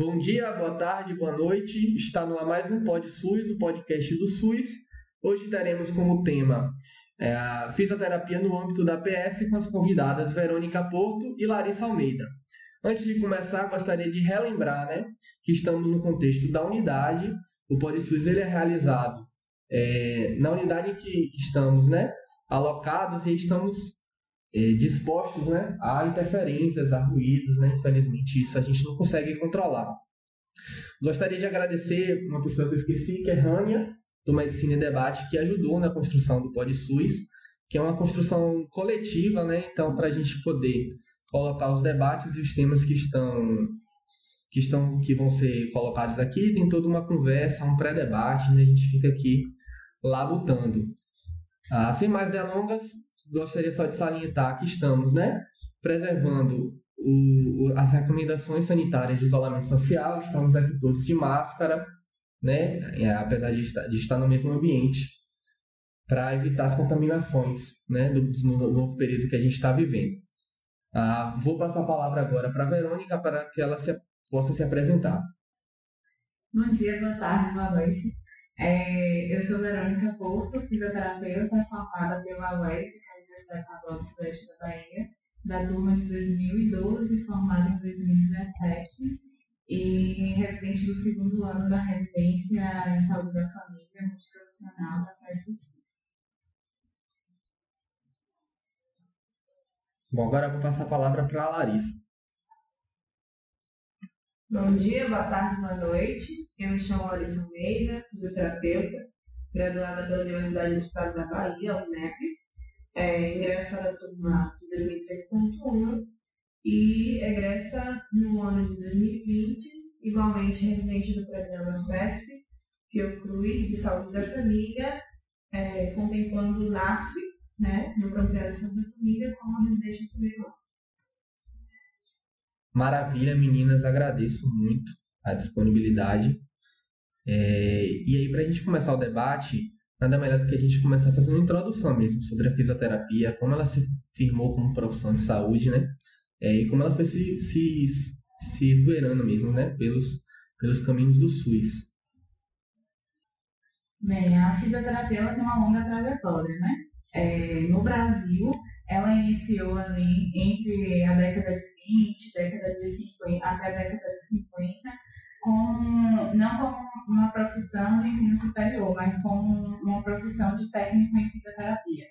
Bom dia, boa tarde, boa noite. Está no ar mais um Pod SUS, o podcast do SUS. Hoje teremos como tema é, a fisioterapia no âmbito da PS com as convidadas Verônica Porto e Larissa Almeida. Antes de começar, gostaria de relembrar né, que estamos no contexto da unidade. O Pod SUS ele é realizado é, na unidade em que estamos né, alocados e estamos é, dispostos né, a interferências, a ruídos. Né? Infelizmente, isso a gente não consegue controlar. Gostaria de agradecer uma pessoa que eu esqueci, que é Rania, do Medicina e Debate, que ajudou na construção do PodSUS, que é uma construção coletiva, né? Então, para a gente poder colocar os debates e os temas que estão que estão que vão ser colocados aqui, tem toda uma conversa, um pré-debate, né? A gente fica aqui labutando. Ah, sem mais delongas, gostaria só de salientar que estamos, né, preservando o, as recomendações sanitárias de isolamento social, estamos aqui todos de máscara, né, apesar de estar, de estar no mesmo ambiente, para evitar as contaminações, né, do, no novo período que a gente está vivendo. Ah, vou passar a palavra agora para a Verônica para que ela se, possa se apresentar. Bom dia, boa tarde, boa noite. É, eu sou Verônica Porto, fisioterapeuta formada pela a Universidade Estadual do Sudeste da Bahia, da turma de 2012, formada em 2017, e residente do segundo ano da residência em saúde da família multiprofissional da FESUCIS. Bom, agora eu vou passar a palavra para a Larissa. Bom dia, boa tarde, boa noite. Eu me chamo Larissa Almeida, fisioterapeuta, graduada pela Universidade do Estado da Bahia, UNEP, é, ingressa da turma de 2003.1 e egressa no ano de 2020, igualmente residente do programa FESP, Fiocruz de Saúde da Família, é, contemplando o NASF, né, no Campeonato de Saúde da Família, como residente do primeiro ano. Maravilha, meninas, agradeço muito a disponibilidade. É, e aí, para a gente começar o debate, nada melhor do que a gente começar fazendo uma introdução mesmo sobre a fisioterapia, como ela se firmou como profissão de saúde, né? É, e como ela foi se, se, se esgoelando mesmo, né? Pelos, pelos caminhos do SUS. Bem, a fisioterapia tem uma longa trajetória, né? É, no Brasil, ela iniciou ali entre a década de 20, década de 50, até a década de 50, como, não como profissão ensino superior, mas como uma profissão de técnico em fisioterapia.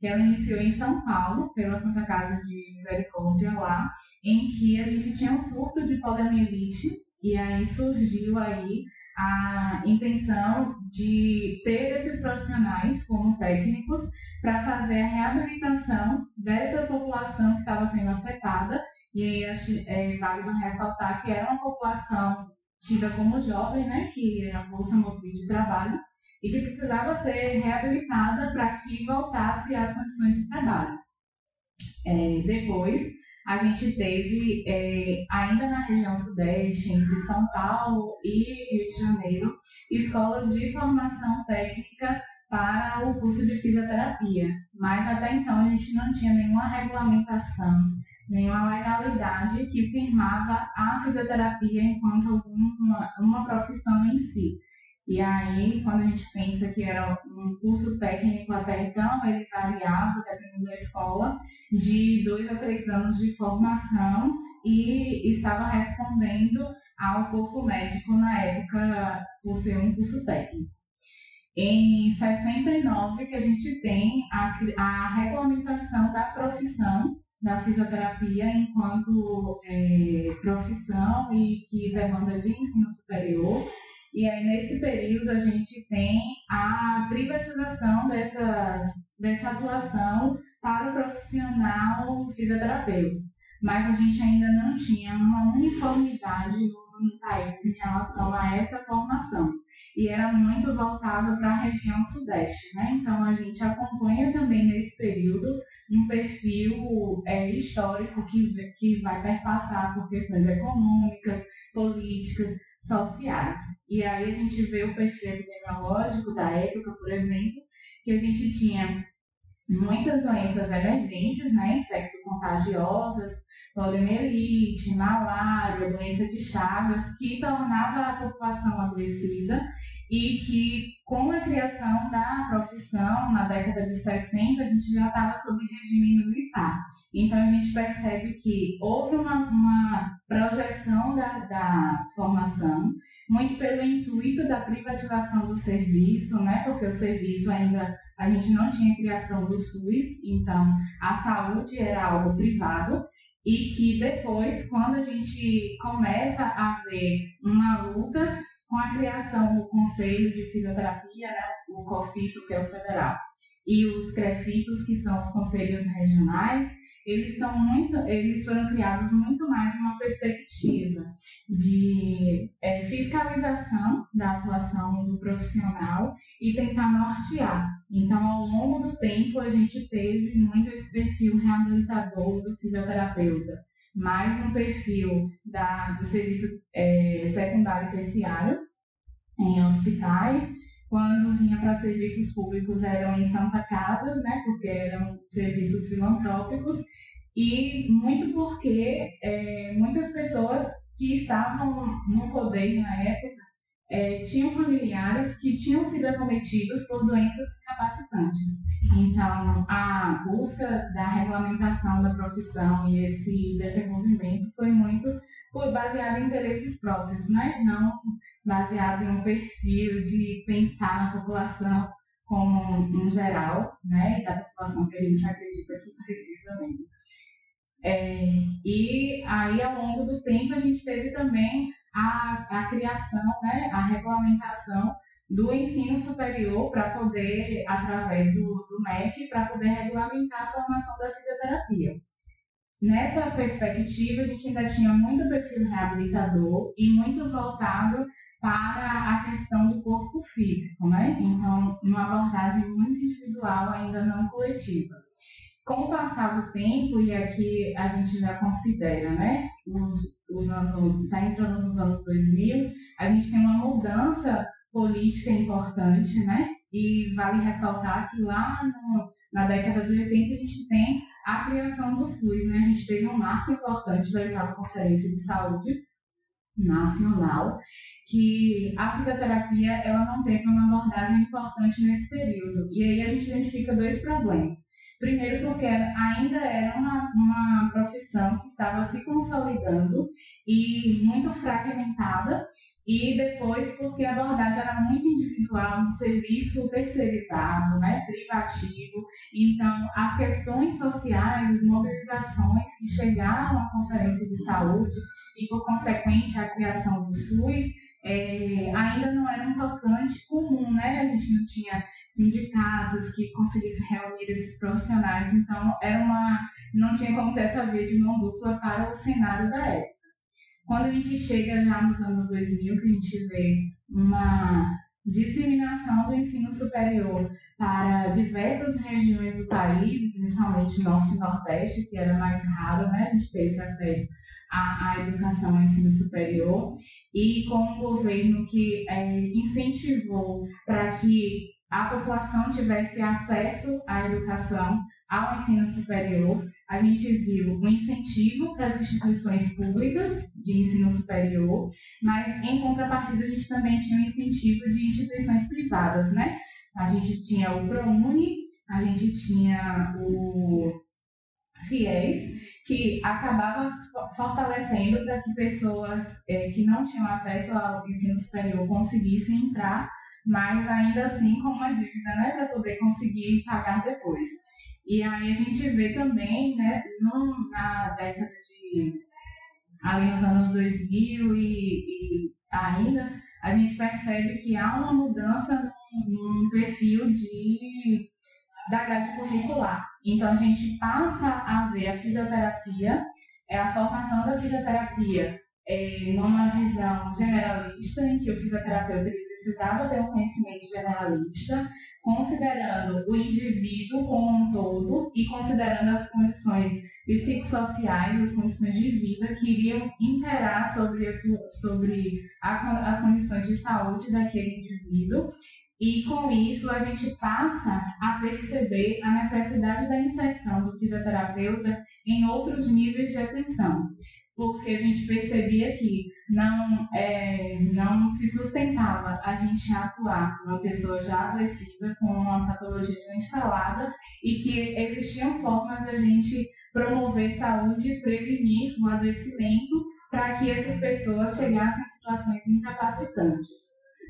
Que ela iniciou em São Paulo, pela Santa Casa de Misericórdia lá, em que a gente tinha um surto de poliomielite, e aí surgiu aí a intenção de ter esses profissionais como técnicos para fazer a reabilitação dessa população que estava sendo afetada e aí acho é válido ressaltar que era uma população tida como jovem, né, que era força motriz de trabalho, e que precisava ser reabilitada para que voltasse às condições de trabalho. É, depois, a gente teve, é, ainda na região sudeste, entre São Paulo e Rio de Janeiro, escolas de formação técnica para o curso de fisioterapia, mas até então a gente não tinha nenhuma regulamentação nenhuma legalidade que firmava a fisioterapia enquanto uma, uma profissão em si. E aí, quando a gente pensa que era um curso técnico até então, ele variava, dependendo da escola, de dois a três anos de formação e estava respondendo ao corpo médico na época por ser um curso técnico. Em 69 que a gente tem a, a regulamentação da profissão da fisioterapia enquanto é, profissão e que demanda de ensino superior. E aí, nesse período, a gente tem a privatização dessas, dessa atuação para o profissional fisioterapeuta. Mas a gente ainda não tinha uma uniformidade no país em relação a essa formação. E era muito voltado para a região sudeste. Né? Então, a gente acompanha também nesse período um perfil é, histórico que, que vai perpassar por questões econômicas, políticas, sociais. E aí a gente vê o perfil epidemiológico da época, por exemplo, que a gente tinha muitas doenças emergentes, né, infecto-contagiosas, poliomielite, malária, doença de Chagas, que tornava a população adoecida e que com a criação da profissão na década de 60 a gente já estava sob regime militar. Então a gente percebe que houve uma, uma projeção da, da formação, muito pelo intuito da privatização do serviço, né? porque o serviço ainda a gente não tinha criação do SUS, então a saúde era algo privado e que depois, quando a gente começa a ver uma luta com a criação do Conselho de Fisioterapia, né, o COFITO, que é o federal, e os CREFITOS, que são os conselhos regionais, eles estão muito, eles foram criados muito mais numa perspectiva de é, fiscalização da atuação do profissional e tentar nortear. Então, ao longo do tempo, a gente teve muito esse perfil reabilitador do fisioterapeuta, mais um perfil da, do serviço é, secundário e terciário em hospitais. Quando vinha para serviços públicos eram em Santa Casas, né, porque eram serviços filantrópicos, e muito porque é, muitas pessoas que estavam no poder na época é, tinham familiares que tinham sido acometidos por doenças incapacitantes. Então, a busca da regulamentação da profissão e esse desenvolvimento foi muito baseado em interesses próprios, né? não baseado em um perfil de pensar na população como um geral, né? da população que a gente acredita que precisa mesmo. É, e aí, ao longo do tempo, a gente teve também a, a criação, né, a regulamentação do ensino superior para poder, através do, do MEC, para poder regulamentar a formação da fisioterapia. Nessa perspectiva, a gente ainda tinha muito perfil reabilitador e muito voltado para a questão do corpo físico, né? Então, uma abordagem muito individual, ainda não coletiva com o passar do tempo, e aqui a gente já considera, né, os, os anos, já entrando nos anos 2000, a gente tem uma mudança política importante, né, e vale ressaltar que lá no, na década de 80 a gente tem a criação do SUS, né, a gente teve um marco importante da oitava Conferência de Saúde Nacional, que a fisioterapia ela não teve uma abordagem importante nesse período. E aí a gente identifica dois problemas. Primeiro, porque ainda era uma, uma profissão que estava se consolidando e muito fragmentada, e depois, porque a abordagem era muito individual, um serviço terceirizado, né, privativo. Então, as questões sociais, as mobilizações que chegaram à Conferência de Saúde e, por consequente, a criação do SUS, é, ainda não era um tocante comum, né? A gente não tinha sindicatos que conseguissem reunir esses profissionais, então era uma, não tinha como ter essa via de mão dupla para o cenário da época. Quando a gente chega já nos anos 2000, que a gente vê uma disseminação do ensino superior para diversas regiões do país, principalmente norte e nordeste, que era mais raro, né, a gente ter esse acesso à, à educação ao ensino superior, e com um governo que é, incentivou para que a população tivesse acesso à educação, ao ensino superior. A gente viu um incentivo para as instituições públicas de ensino superior, mas em contrapartida a gente também tinha um incentivo de instituições privadas, né? A gente tinha o ProUni, a gente tinha o FIES, que acabava fortalecendo para que pessoas é, que não tinham acesso ao ensino superior conseguissem entrar mas ainda assim com uma dívida, né, para poder conseguir pagar depois. E aí a gente vê também, né, na década de ali nos anos 2000 e, e ainda a gente percebe que há uma mudança no, perfil de da grade curricular. Então a gente passa a ver a fisioterapia, é a formação da fisioterapia é, numa visão generalista, em que o fisioterapeuta precisava ter um conhecimento generalista, considerando o indivíduo como um todo e considerando as condições psicossociais, as condições de vida que iriam imperar sobre, sobre a, as condições de saúde daquele indivíduo. E com isso a gente passa a perceber a necessidade da inserção do fisioterapeuta em outros níveis de atenção, porque a gente percebia que não, é, não se sustentava a gente atuar uma pessoa já adoecida, com uma patologia instalada, e que existiam formas da gente promover saúde prevenir o adoecimento para que essas pessoas chegassem a situações incapacitantes.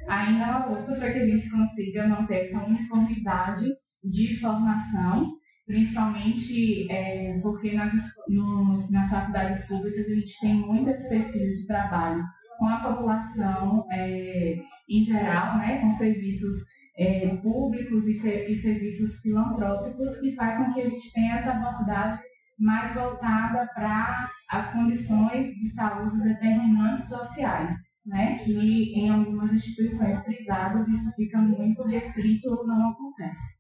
Ainda é uma luta para que a gente consiga manter essa uniformidade de formação, principalmente é, porque nas, nos, nas faculdades públicas a gente tem muito esse perfil de trabalho com a população é, em geral, né, com serviços é, públicos e, e serviços filantrópicos, que faz com que a gente tenha essa abordagem mais voltada para as condições de saúde determinantes sociais, né? que em algumas instituições privadas isso fica muito restrito ou não acontece.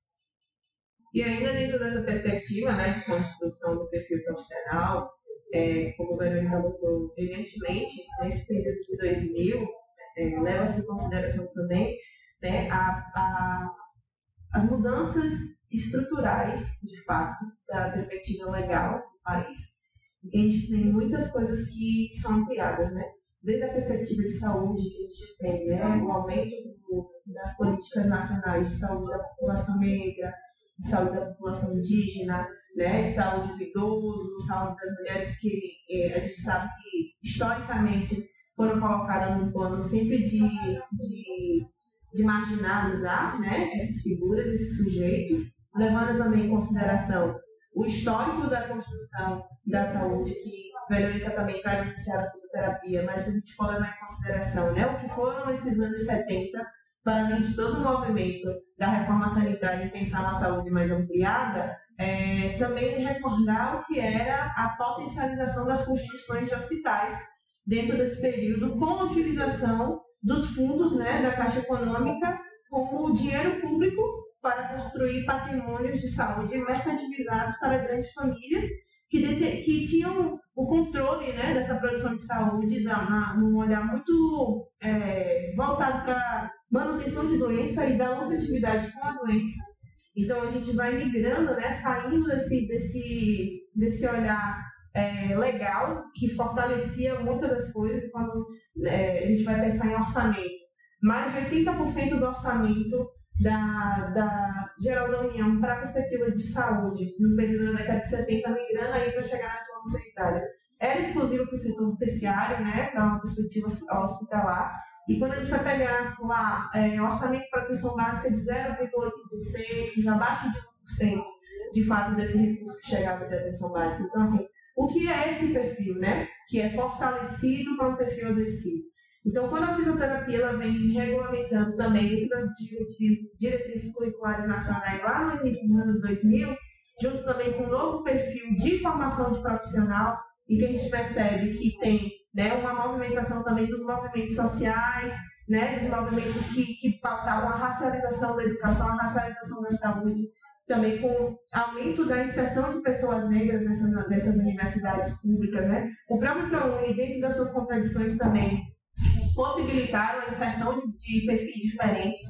E ainda dentro dessa perspectiva né, de construção do perfil profissional, é, como o Verônica abordou brilhantemente, nesse período de 2000, é, leva-se em consideração também né, a, a, as mudanças estruturais, de fato, da perspectiva legal do país. Porque a gente tem muitas coisas que são ampliadas, né? Desde a perspectiva de saúde que a gente tem, né? O aumento do, das políticas nacionais de saúde da população negra, de saúde da população indígena, né? De saúde do idoso, saúde das mulheres, que eh, a gente sabe que historicamente foram colocadas no plano sempre de, de, de marginalizar né? essas figuras, esses sujeitos, levando também em consideração o histórico da construção da saúde, que Verônica também faz associada à fisioterapia, mas se a gente for levar em consideração né, o que foram esses anos 70, para além de todo o movimento da reforma sanitária e pensar na saúde mais ampliada, é, também recordar o que era a potencialização das construções de hospitais dentro desse período, com a utilização dos fundos né, da Caixa Econômica como dinheiro público para construir patrimônios de saúde mercantilizados para grandes famílias que, que tinham o controle né, dessa produção de saúde da, num olhar muito é, voltado para manutenção de doença e da lucratividade com a doença. Então a gente vai migrando, né, saindo desse, desse, desse olhar é, legal que fortalecia muitas das coisas quando é, a gente vai pensar em orçamento. Mais de 80% do orçamento da, da Geral da União para a perspectiva de saúde no período da década de 70, migrando aí para chegar na reforma sanitária. Era exclusivo para o setor terciário, né, para uma perspectiva hospitalar, e quando a gente vai pegar lá é, orçamento para atenção básica de 0,86, abaixo de 1% de fato desse recurso que chegava de atenção básica. Então, assim, o que é esse perfil, né? Que é fortalecido para um perfil adoecido. Então, quando a fisioterapia ela vem se regulamentando também dentro das diretrizes curriculares nacionais lá no início dos anos 2000, junto também com um novo perfil de formação de profissional, em que a gente percebe que tem né, uma movimentação também dos movimentos sociais, né, dos movimentos que, que pautavam a racialização da educação, a racialização da saúde, também com aumento da inserção de pessoas negras nessas, nessas universidades públicas, né? O próprio ProUni, dentro das suas contradições também, possibilitaram a inserção de, de perfis diferentes,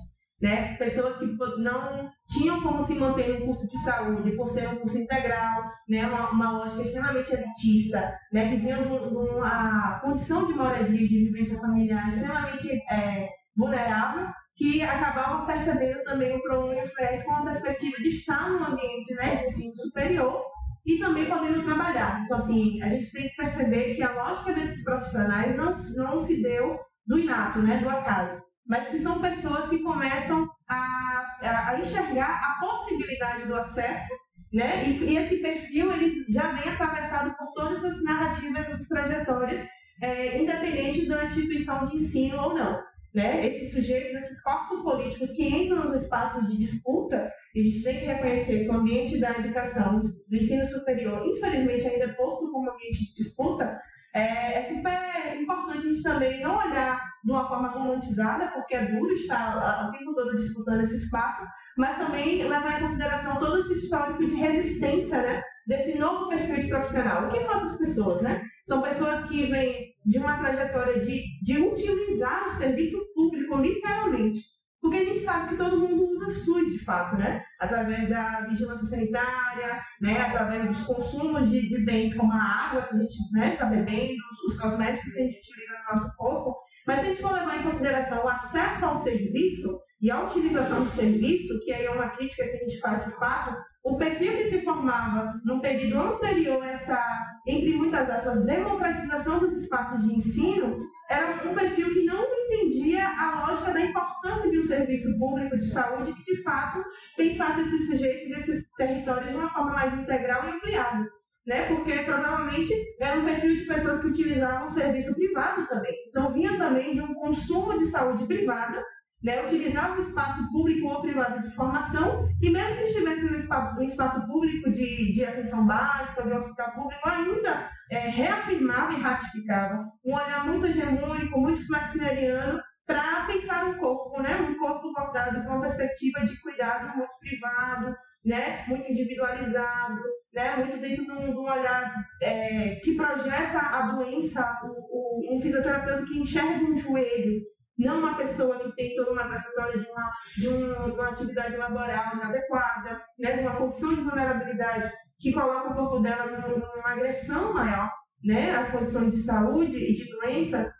né? Pessoas que não tinham como se manter no curso de saúde por ser um curso integral, né? Uma, uma lógica extremamente elitista, né? Que vinha de uma condição de moradia de vivência familiar extremamente é, vulnerável, que acabavam percebendo também o ProUni UFES com a perspectiva de estar num ambiente né, de ensino superior e também podendo trabalhar. Então, assim, a gente tem que perceber que a lógica desses profissionais não, não se deu do inato, né, do acaso, mas que são pessoas que começam a, a, enxergar a possibilidade do acesso, né, e, e, esse perfil ele já vem atravessado por todas essas narrativas, essas trajetórias, é, independente da instituição de ensino ou não. Né? Esses sujeitos, esses corpos políticos que entram nos espaços de disputa, e a gente tem que reconhecer que o ambiente da educação, do ensino superior, infelizmente ainda é posto como ambiente de disputa, é, é, super importante a gente também não olhar de uma forma romantizada, porque é duro estar o tempo todo disputando esse espaço, mas também levar em consideração todo esse histórico de resistência né, desse novo perfil de profissional. O que são essas pessoas? Né? São pessoas que vêm de uma trajetória de, de utilizar o serviço público, literalmente, porque a gente sabe que todo mundo usa SUS de fato, né? Através da vigilância sanitária, né? através dos consumos de, de bens como a água que a gente está né, tá bebendo, os, os cosméticos que a gente utiliza no nosso corpo. Mas se a gente for levar em consideração o acesso ao serviço e a utilização do serviço, que aí é uma crítica que a gente faz de fato, o perfil que se formava no período anterior essa, entre muitas aspas, democratização dos espaços de ensino, era um perfil que não entendia a lógica da importância de um serviço público de saúde que, de fato, pensasse esses sujeitos, esses territórios de uma forma mais integral e ampliada. Né? Porque provavelmente era um perfil de pessoas que utilizavam o serviço privado também. Então, vinha também de um consumo de saúde privada né, utilizava o espaço público ou privado de formação e mesmo que estivesse no espaço, no espaço público de, de atenção básica, de hospital público, ainda é, reafirmava e ratificava um olhar muito hegemônico, muito flexineriano para pensar um corpo, né, um corpo voltado para uma perspectiva de cuidado muito privado, né, muito individualizado, né, muito dentro de um, de um olhar é, que projeta a doença, o, o, um fisioterapeuta que enxerga um joelho não uma pessoa que tem toda uma trajetória de uma, de uma atividade laboral inadequada, né, de uma condição de vulnerabilidade que coloca o corpo dela numa agressão maior, né, as condições de saúde e de doença,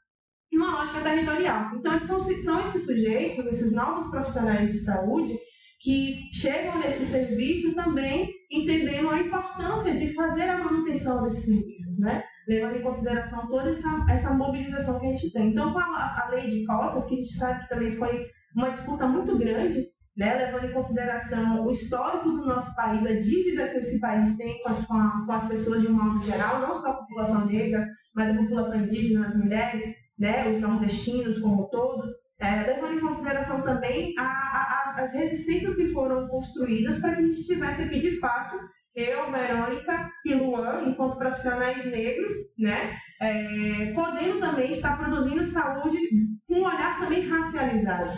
numa lógica territorial. Então, são, são esses sujeitos, esses novos profissionais de saúde, que chegam nesse serviço também entendendo a importância de fazer a manutenção desses serviços, né? Levando em consideração toda essa, essa mobilização que a gente tem. Então, com a, a lei de cotas, que a gente sabe que também foi uma disputa muito grande, né, levando em consideração o histórico do nosso país, a dívida que esse país tem com as, com, as pessoas de um modo geral, não só a população negra, mas a população indígena, as mulheres, né, os nordestinos como um todo, é, levando em consideração também a, a, as, as resistências que foram construídas para que a gente tivesse aqui, de fato, eu, Verônica e Luan, enquanto profissionais negros, né, é, também estar produzindo saúde com um olhar também racializado.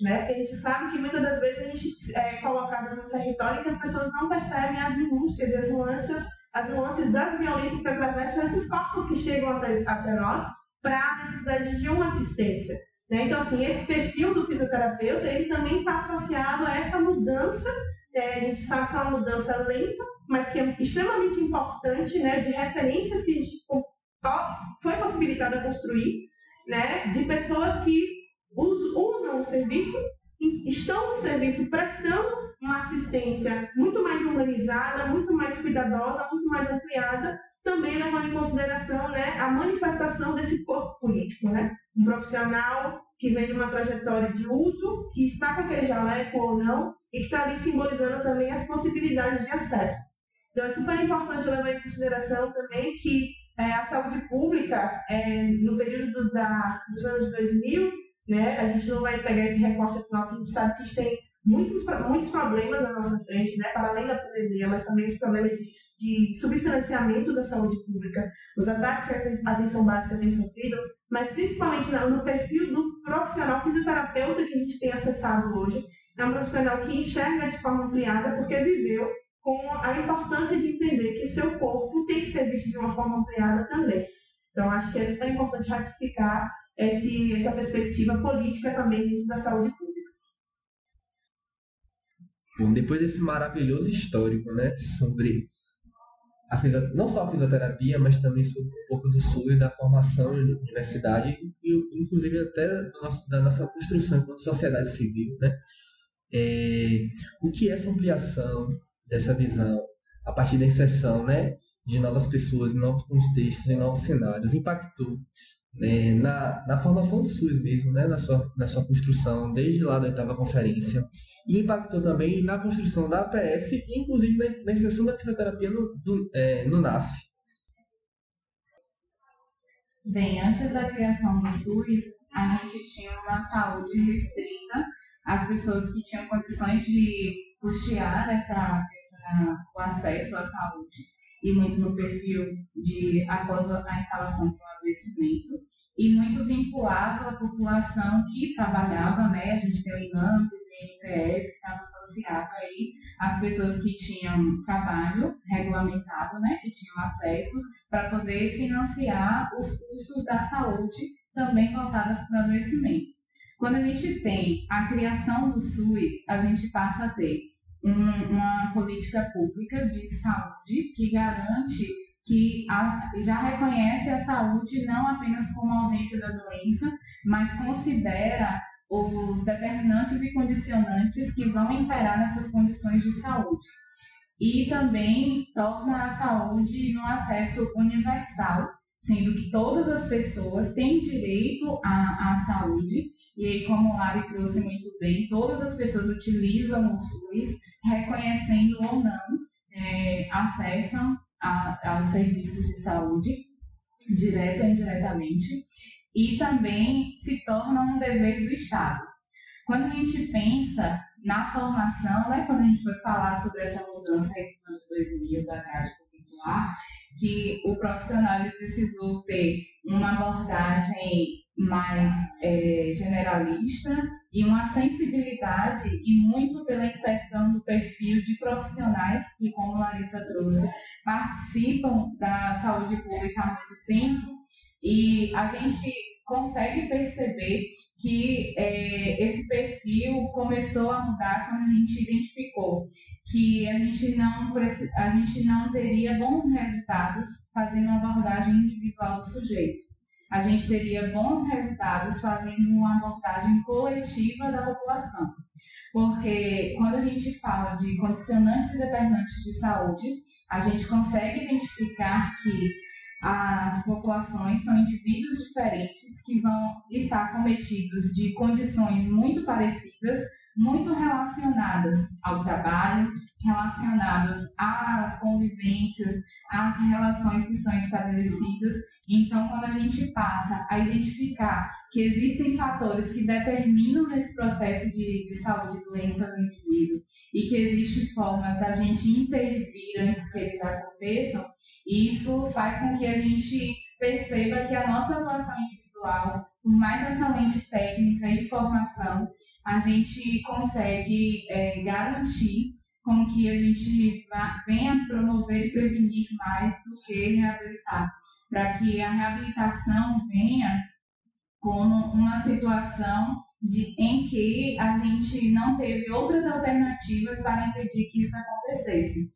Né? Porque a gente sabe que muitas das vezes a gente é colocado no território que as pessoas não percebem as minúcias e as nuances, as nuances das violências que atravessam esses corpos que chegam até, até nós para a necessidade de uma assistência. Né? Então, assim, esse perfil do fisioterapeuta, ele também está associado a essa mudança é, a gente sabe que é uma mudança lenta, mas que é extremamente importante, né, de referências que a gente foi possibilitada construir, né, de pessoas que usam o serviço, estão no serviço prestando uma assistência muito mais humanizada, muito mais cuidadosa, muito mais ampliada, também levando em consideração né, a manifestação desse corpo político, né? Um profissional que vem de uma trajetória de uso, que está com aquele jaleco ou não, e que está ali simbolizando também as possibilidades de acesso. Então é super importante levar em consideração também que é, a saúde pública, é, no período da, dos anos 2000, né, a gente não vai pegar esse recorte atual, que a gente sabe que a gente tem muitos, muitos problemas à nossa frente, né, para além da pandemia, mas também os problemas de, de subfinanciamento da saúde pública, os ataques que a atenção básica tem sofrido, mas principalmente no perfil do profissional fisioterapeuta que a gente tem acessado hoje, é um profissional que enxerga de forma ampliada porque viveu com a importância de entender que o seu corpo tem que ser visto de uma forma ampliada também. Então, acho que é super importante ratificar esse, essa perspectiva política também dentro da saúde pública. Bom, depois desse maravilhoso histórico, né, sobre a não só a fisioterapia, mas também sobre um pouco do SUS, da formação na universidade e, inclusive, até nosso, da nossa construção enquanto sociedade civil, né? É, o que é essa ampliação dessa visão a partir da inserção né, de novas pessoas em novos contextos, em novos cenários, impactou né, na, na formação do SUS mesmo, né, na, sua, na sua construção, desde lá da oitava conferência, e impactou também na construção da APS e, inclusive, na, na inserção da fisioterapia no, do, é, no NASF. Bem, antes da criação do SUS, a gente tinha uma saúde restrita às pessoas que tinham condições de custear essa, essa, o acesso à saúde e muito no perfil de após a instalação do adoecimento e muito vinculado à população que trabalhava, né? A gente tem o INAMPS e o INPS que estava associado aí às pessoas que tinham trabalho regulamentado, né? Que tinham acesso para poder financiar os custos da saúde também voltadas para o adoecimento. Quando a gente tem a criação do SUS, a gente passa a ter um, uma política pública de saúde que garante que a, já reconhece a saúde não apenas como ausência da doença, mas considera os determinantes e condicionantes que vão imperar nessas condições de saúde. E também torna a saúde no acesso universal, sendo que todas as pessoas têm direito à, à saúde, e aí, como o Lari trouxe muito bem, todas as pessoas utilizam o SUS, reconhecendo ou não, é, acessam a, aos serviços de saúde, direto ou indiretamente, e também se torna um dever do Estado. Quando a gente pensa na formação, né, quando a gente foi falar sobre essa mudança aí dos anos 2000 da grade curricular, que o profissional ele precisou ter uma abordagem mais é, generalista e uma sensibilidade e muito pela inserção do perfil de profissionais que, como Larissa trouxe, participam da saúde pública há muito tempo. E a gente consegue perceber que é, esse perfil começou a mudar quando a gente identificou que a gente não a gente não teria bons resultados fazendo uma abordagem individual do sujeito. A gente teria bons resultados fazendo uma abordagem coletiva da população. Porque quando a gente fala de condicionantes e determinantes de saúde, a gente consegue identificar que as populações são indivíduos diferentes que vão estar cometidos de condições muito parecidas, muito relacionadas ao trabalho, relacionadas às convivências, às relações que são estabelecidas. Então, quando a gente passa a identificar que existem fatores que determinam esse processo de, de saúde e doença do indivíduo e que existem formas da gente intervir antes que eles aconteçam, isso faz com que a gente perceba que a nossa atuação individual, por mais excelente técnica e formação, a gente consegue é, garantir com que a gente venha promover e prevenir mais do que reabilitar, para que a reabilitação venha como uma situação de, em que a gente não teve outras alternativas para impedir que isso acontecesse,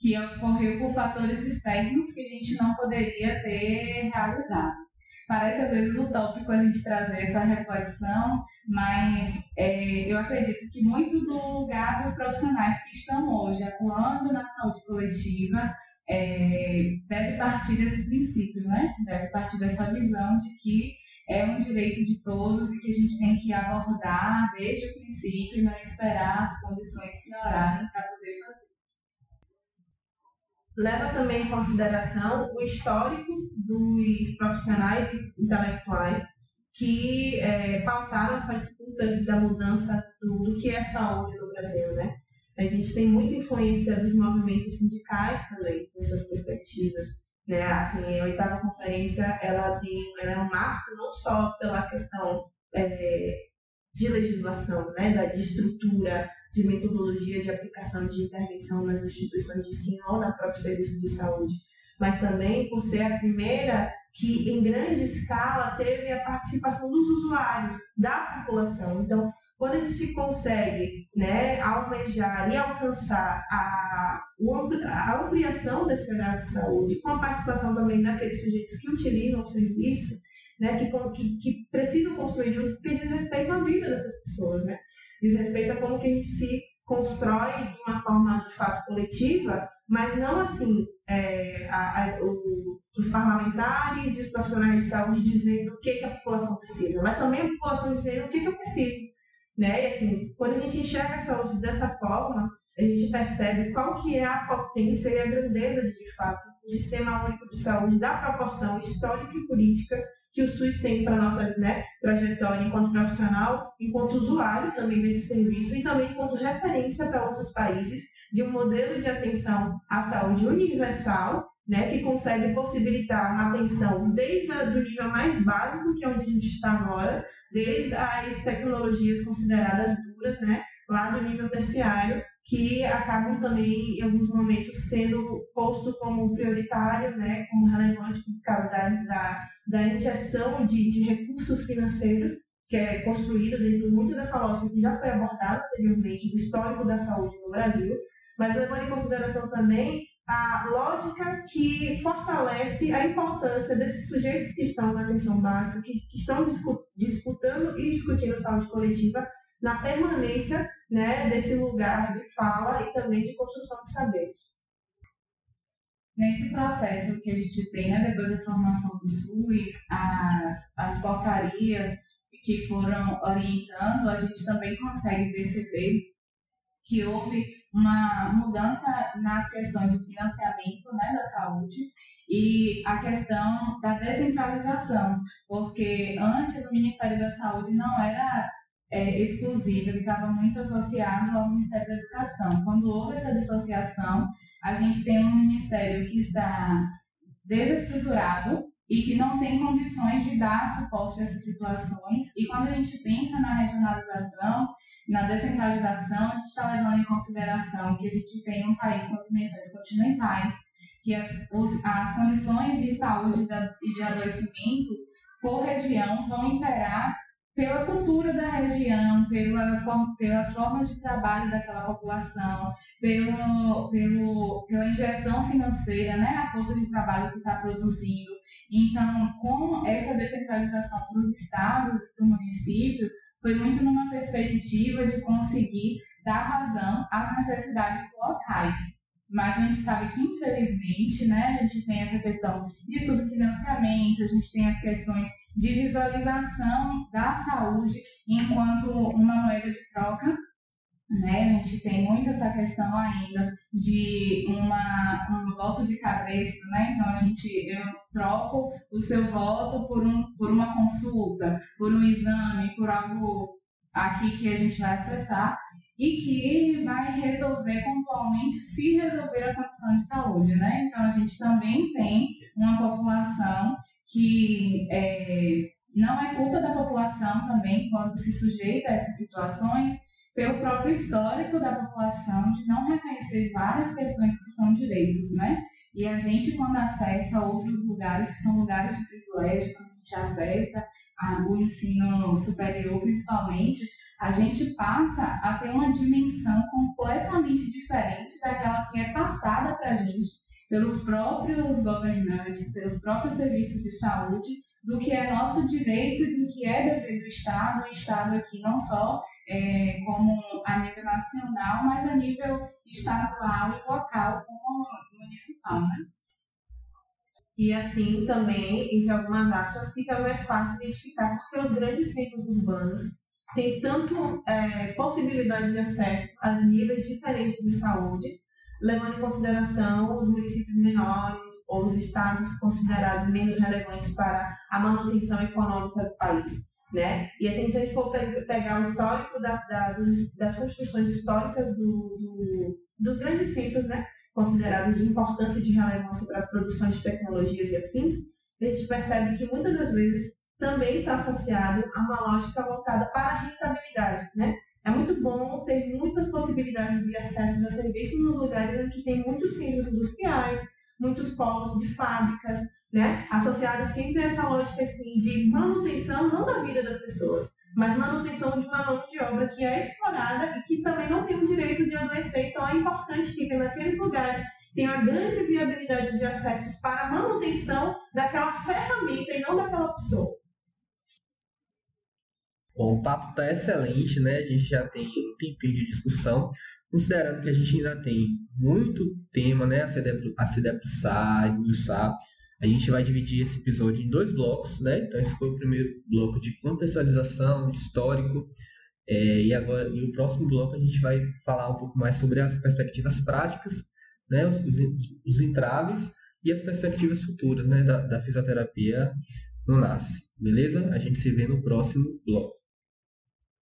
que ocorreu por fatores externos que a gente não poderia ter realizado. Parece às vezes utópico a gente trazer essa reflexão, mas é, eu acredito que muito do lugar dos profissionais que estão hoje atuando na saúde coletiva é, deve partir desse princípio, né? Deve partir dessa visão de que é um direito de todos e que a gente tem que abordar desde o princípio e não esperar as condições piorarem para poder fazer. Leva também em consideração o histórico dos profissionais intelectuais que é, pautaram essa disputa da mudança do, do que é saúde no Brasil, né? A gente tem muita influência dos movimentos sindicais também nessas perspectivas, né? Assim, a oitava conferência ela tem, ela é um marco não só pela questão é, de legislação, né, da, de estrutura, de metodologia de aplicação de intervenção nas instituições de ensino ou na própria serviço de saúde, mas também por ser a primeira que, em grande escala, teve a participação dos usuários, da população. Então, quando a gente consegue né, almejar e alcançar a, a ampliação desse olhar de saúde, com a participação também daqueles sujeitos que utilizam o serviço, né, que, que, que precisam construir junto, porque diz respeito à vida dessas pessoas, né? diz respeito a como que a gente se constrói de uma forma de fato coletiva, mas não assim é, a, a, o, os parlamentares e os profissionais de saúde dizendo o que, que a população precisa, mas também a população dizendo o que, que eu preciso. Né? E assim, quando a gente enxerga a saúde dessa forma, a gente percebe qual que é a potência e a grandeza de, de fato, o sistema único de saúde da proporção histórica e política que o SUS tem para a nossa né, trajetória enquanto profissional, enquanto usuário também desse serviço e também enquanto referência para outros países de um modelo de atenção à saúde universal, né, que consegue possibilitar uma atenção desde o nível mais básico, que é onde a gente está agora, desde as tecnologias consideradas duras, né, lá do nível terciário, que acabam também, em alguns momentos, sendo posto como prioritário, né, como relevante por causa da, da, da injeção de, de recursos financeiros que é construída dentro muito dessa lógica que já foi abordada anteriormente do histórico da saúde no Brasil, mas levando em consideração também a lógica que fortalece a importância desses sujeitos que estão na atenção básica, que, que estão disputando e discutindo saúde coletiva na permanência né, desse lugar de fala e também de construção de saberes. Nesse processo que a gente tem, né, depois da formação do SUS, as, as portarias que foram orientando, a gente também consegue perceber que houve uma mudança nas questões de financiamento né, da saúde e a questão da descentralização, porque antes o Ministério da Saúde não era é, exclusivo, ele estava muito associado ao Ministério da Educação. Quando houve essa dissociação, a gente tem um ministério que está desestruturado e que não tem condições de dar suporte a essas situações. E quando a gente pensa na regionalização, na descentralização, a gente está levando em consideração que a gente tem um país com dimensões continentais, que as, os, as condições de saúde e de adoecimento por região vão imperar pela cultura da região, pela, pelas formas de trabalho daquela população, pelo, pelo, pela injeção financeira, né, a força de trabalho que está produzindo. Então, com essa descentralização para os estados e para o município, foi muito numa perspectiva de conseguir dar razão às necessidades locais. Mas a gente sabe que, infelizmente, né, a gente tem essa questão de subfinanciamento, a gente tem as questões de visualização da saúde enquanto uma moeda de troca. Né? A gente tem muito essa questão ainda de uma, um voto de cabeça, né? Então a gente eu troco o seu voto por, um, por uma consulta, por um exame, por algo aqui que a gente vai acessar e que vai resolver pontualmente se resolver a condição de saúde, né? Então a gente também tem uma população que é, não é culpa da população também quando se sujeita a essas situações, pelo próprio histórico da população de não reconhecer várias questões que são direitos, né? E a gente, quando acessa outros lugares, que são lugares de privilégio, quando a gente acessa a, o ensino superior, principalmente, a gente passa a ter uma dimensão completamente diferente daquela que é passada para a gente pelos próprios governantes, pelos próprios serviços de saúde, do que é nosso direito e do que é dever do Estado, o Estado aqui não só é, como a nível nacional, mas a nível estadual e local, como municipal, né? E assim também, entre algumas aspas, fica mais fácil identificar porque os grandes centros urbanos têm tanto é, possibilidade de acesso a níveis diferentes de saúde, levando em consideração os municípios menores ou os estados considerados menos relevantes para a manutenção econômica do país. Né? E assim, se a gente for pegar o histórico da, da, dos, das construções históricas do, do, dos grandes centros, né? considerados de importância e de relevância para a produção de tecnologias e afins, a gente percebe que muitas das vezes também está associado a uma lógica voltada para a rentabilidade, né? É muito bom ter muitas possibilidades de acesso a serviços nos lugares em que tem muitos centros industriais, muitos polos de fábricas, né? Associado sempre a essa lógica assim de manutenção não da vida das pessoas, mas manutenção de uma mão de obra que é explorada e que também não tem o direito de adoecer. Então é importante que naqueles lugares tenha a grande viabilidade de acessos para a manutenção daquela ferramenta e não daquela pessoa. Bom, o papo está excelente, né? A gente já tem um tempinho de discussão, considerando que a gente ainda tem muito tema, né? A se debruçar, esmiuçar. A gente vai dividir esse episódio em dois blocos, né? Então, esse foi o primeiro bloco de contextualização, histórico. É, e agora, e o próximo bloco, a gente vai falar um pouco mais sobre as perspectivas práticas, né? Os, os, os entraves e as perspectivas futuras, né? Da, da fisioterapia no NASCE. Beleza? A gente se vê no próximo bloco.